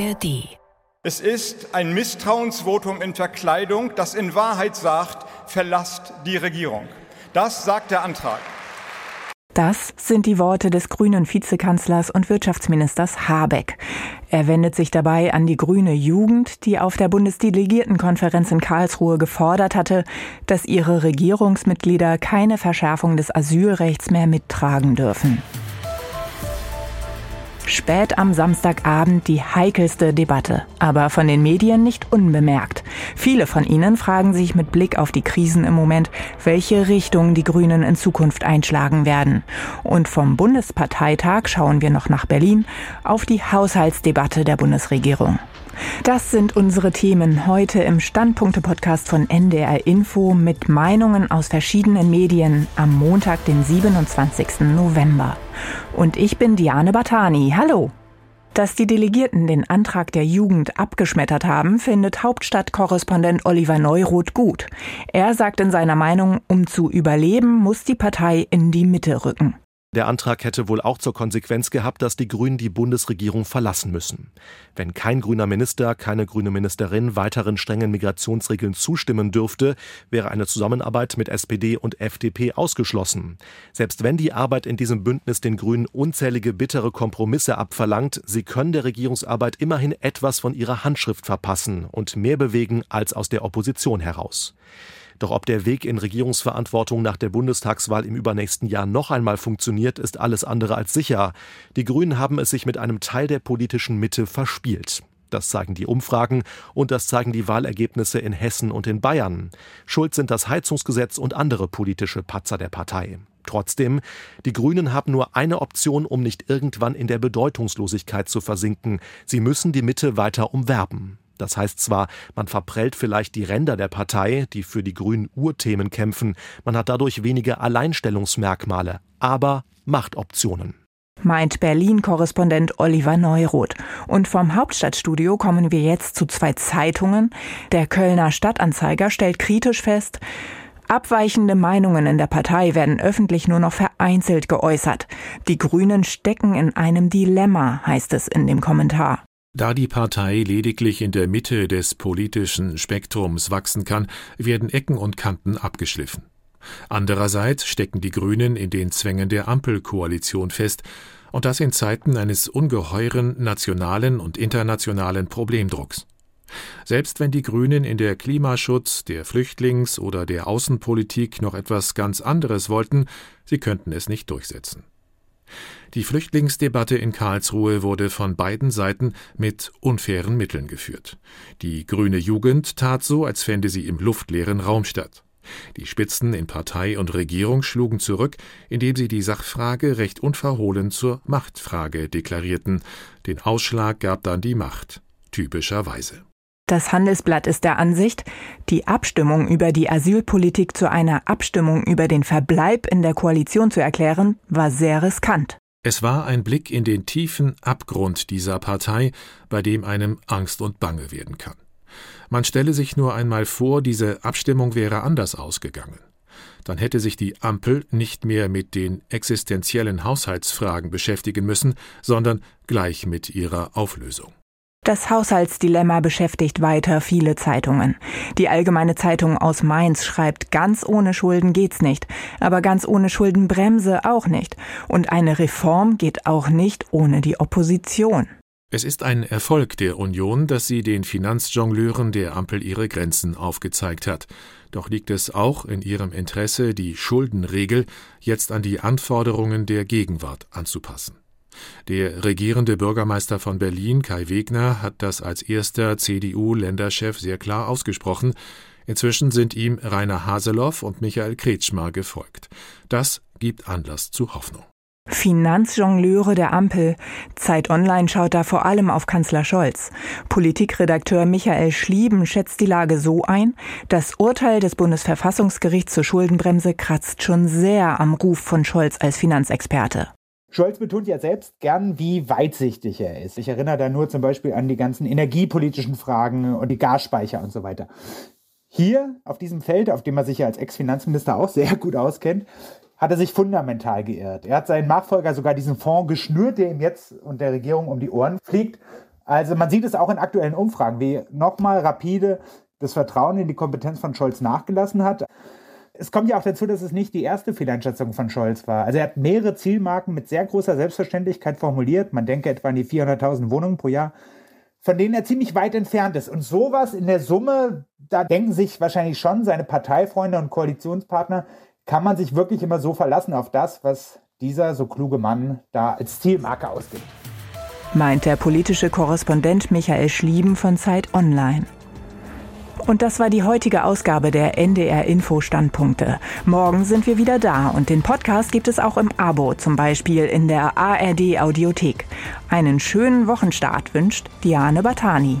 ARD. Es ist ein Misstrauensvotum in Verkleidung, das in Wahrheit sagt, verlasst die Regierung. Das sagt der Antrag. Das sind die Worte des grünen Vizekanzlers und Wirtschaftsministers Habeck. Er wendet sich dabei an die grüne Jugend, die auf der Bundesdelegiertenkonferenz in Karlsruhe gefordert hatte, dass ihre Regierungsmitglieder keine Verschärfung des Asylrechts mehr mittragen dürfen. Spät am Samstagabend die heikelste Debatte, aber von den Medien nicht unbemerkt. Viele von ihnen fragen sich mit Blick auf die Krisen im Moment, welche Richtung die Grünen in Zukunft einschlagen werden. Und vom Bundesparteitag schauen wir noch nach Berlin auf die Haushaltsdebatte der Bundesregierung. Das sind unsere Themen heute im Standpunkte-Podcast von NDR Info mit Meinungen aus verschiedenen Medien am Montag, den 27. November. Und ich bin Diane Batani. Hallo. Dass die Delegierten den Antrag der Jugend abgeschmettert haben, findet Hauptstadtkorrespondent Oliver Neuroth gut. Er sagt in seiner Meinung, um zu überleben, muss die Partei in die Mitte rücken. Der Antrag hätte wohl auch zur Konsequenz gehabt, dass die Grünen die Bundesregierung verlassen müssen. Wenn kein grüner Minister, keine grüne Ministerin weiteren strengen Migrationsregeln zustimmen dürfte, wäre eine Zusammenarbeit mit SPD und FDP ausgeschlossen. Selbst wenn die Arbeit in diesem Bündnis den Grünen unzählige bittere Kompromisse abverlangt, sie können der Regierungsarbeit immerhin etwas von ihrer Handschrift verpassen und mehr bewegen als aus der Opposition heraus. Doch ob der Weg in Regierungsverantwortung nach der Bundestagswahl im übernächsten Jahr noch einmal funktioniert, ist alles andere als sicher. Die Grünen haben es sich mit einem Teil der politischen Mitte verspielt. Das zeigen die Umfragen und das zeigen die Wahlergebnisse in Hessen und in Bayern. Schuld sind das Heizungsgesetz und andere politische Patzer der Partei. Trotzdem, die Grünen haben nur eine Option, um nicht irgendwann in der Bedeutungslosigkeit zu versinken. Sie müssen die Mitte weiter umwerben. Das heißt zwar, man verprellt vielleicht die Ränder der Partei, die für die grünen Urthemen kämpfen, man hat dadurch weniger Alleinstellungsmerkmale, aber Machtoptionen meint Berlin-Korrespondent Oliver Neuroth. Und vom Hauptstadtstudio kommen wir jetzt zu zwei Zeitungen. Der Kölner Stadtanzeiger stellt kritisch fest, Abweichende Meinungen in der Partei werden öffentlich nur noch vereinzelt geäußert. Die Grünen stecken in einem Dilemma, heißt es in dem Kommentar. Da die Partei lediglich in der Mitte des politischen Spektrums wachsen kann, werden Ecken und Kanten abgeschliffen. Andererseits stecken die Grünen in den Zwängen der Ampelkoalition fest, und das in Zeiten eines ungeheuren nationalen und internationalen Problemdrucks. Selbst wenn die Grünen in der Klimaschutz, der Flüchtlings- oder der Außenpolitik noch etwas ganz anderes wollten, sie könnten es nicht durchsetzen. Die Flüchtlingsdebatte in Karlsruhe wurde von beiden Seiten mit unfairen Mitteln geführt. Die grüne Jugend tat so, als fände sie im luftleeren Raum statt. Die Spitzen in Partei und Regierung schlugen zurück, indem sie die Sachfrage recht unverhohlen zur Machtfrage deklarierten. Den Ausschlag gab dann die Macht, typischerweise. Das Handelsblatt ist der Ansicht, die Abstimmung über die Asylpolitik zu einer Abstimmung über den Verbleib in der Koalition zu erklären, war sehr riskant. Es war ein Blick in den tiefen Abgrund dieser Partei, bei dem einem Angst und Bange werden kann. Man stelle sich nur einmal vor, diese Abstimmung wäre anders ausgegangen. Dann hätte sich die Ampel nicht mehr mit den existenziellen Haushaltsfragen beschäftigen müssen, sondern gleich mit ihrer Auflösung. Das Haushaltsdilemma beschäftigt weiter viele Zeitungen. Die Allgemeine Zeitung aus Mainz schreibt, ganz ohne Schulden geht's nicht, aber ganz ohne Schuldenbremse auch nicht. Und eine Reform geht auch nicht ohne die Opposition. Es ist ein Erfolg der Union, dass sie den Finanzjongleuren der Ampel ihre Grenzen aufgezeigt hat. Doch liegt es auch in ihrem Interesse, die Schuldenregel jetzt an die Anforderungen der Gegenwart anzupassen. Der regierende Bürgermeister von Berlin, Kai Wegner, hat das als erster CDU-Länderchef sehr klar ausgesprochen. Inzwischen sind ihm Rainer Haseloff und Michael Kretschmer gefolgt. Das gibt Anlass zu Hoffnung. Finanzjongleure der Ampel. Zeit Online schaut da vor allem auf Kanzler Scholz. Politikredakteur Michael Schlieben schätzt die Lage so ein, das Urteil des Bundesverfassungsgerichts zur Schuldenbremse kratzt schon sehr am Ruf von Scholz als Finanzexperte. Scholz betont ja selbst gern, wie weitsichtig er ist. Ich erinnere da nur zum Beispiel an die ganzen energiepolitischen Fragen und die Gasspeicher und so weiter. Hier auf diesem Feld, auf dem er sich ja als Ex-Finanzminister auch sehr gut auskennt, hat er sich fundamental geirrt. Er hat seinen Nachfolger sogar diesen Fonds geschnürt, der ihm jetzt und der Regierung um die Ohren fliegt. Also man sieht es auch in aktuellen Umfragen, wie nochmal rapide das Vertrauen in die Kompetenz von Scholz nachgelassen hat. Es kommt ja auch dazu, dass es nicht die erste Fehleinschätzung von Scholz war. Also er hat mehrere Zielmarken mit sehr großer Selbstverständlichkeit formuliert. Man denke etwa an die 400.000 Wohnungen pro Jahr, von denen er ziemlich weit entfernt ist. Und sowas in der Summe, da denken sich wahrscheinlich schon seine Parteifreunde und Koalitionspartner, kann man sich wirklich immer so verlassen auf das, was dieser so kluge Mann da als Zielmarke ausgibt. Meint der politische Korrespondent Michael Schlieben von Zeit Online. Und das war die heutige Ausgabe der NDR Info Standpunkte. Morgen sind wir wieder da und den Podcast gibt es auch im Abo, zum Beispiel in der ARD Audiothek. Einen schönen Wochenstart wünscht Diane Batani.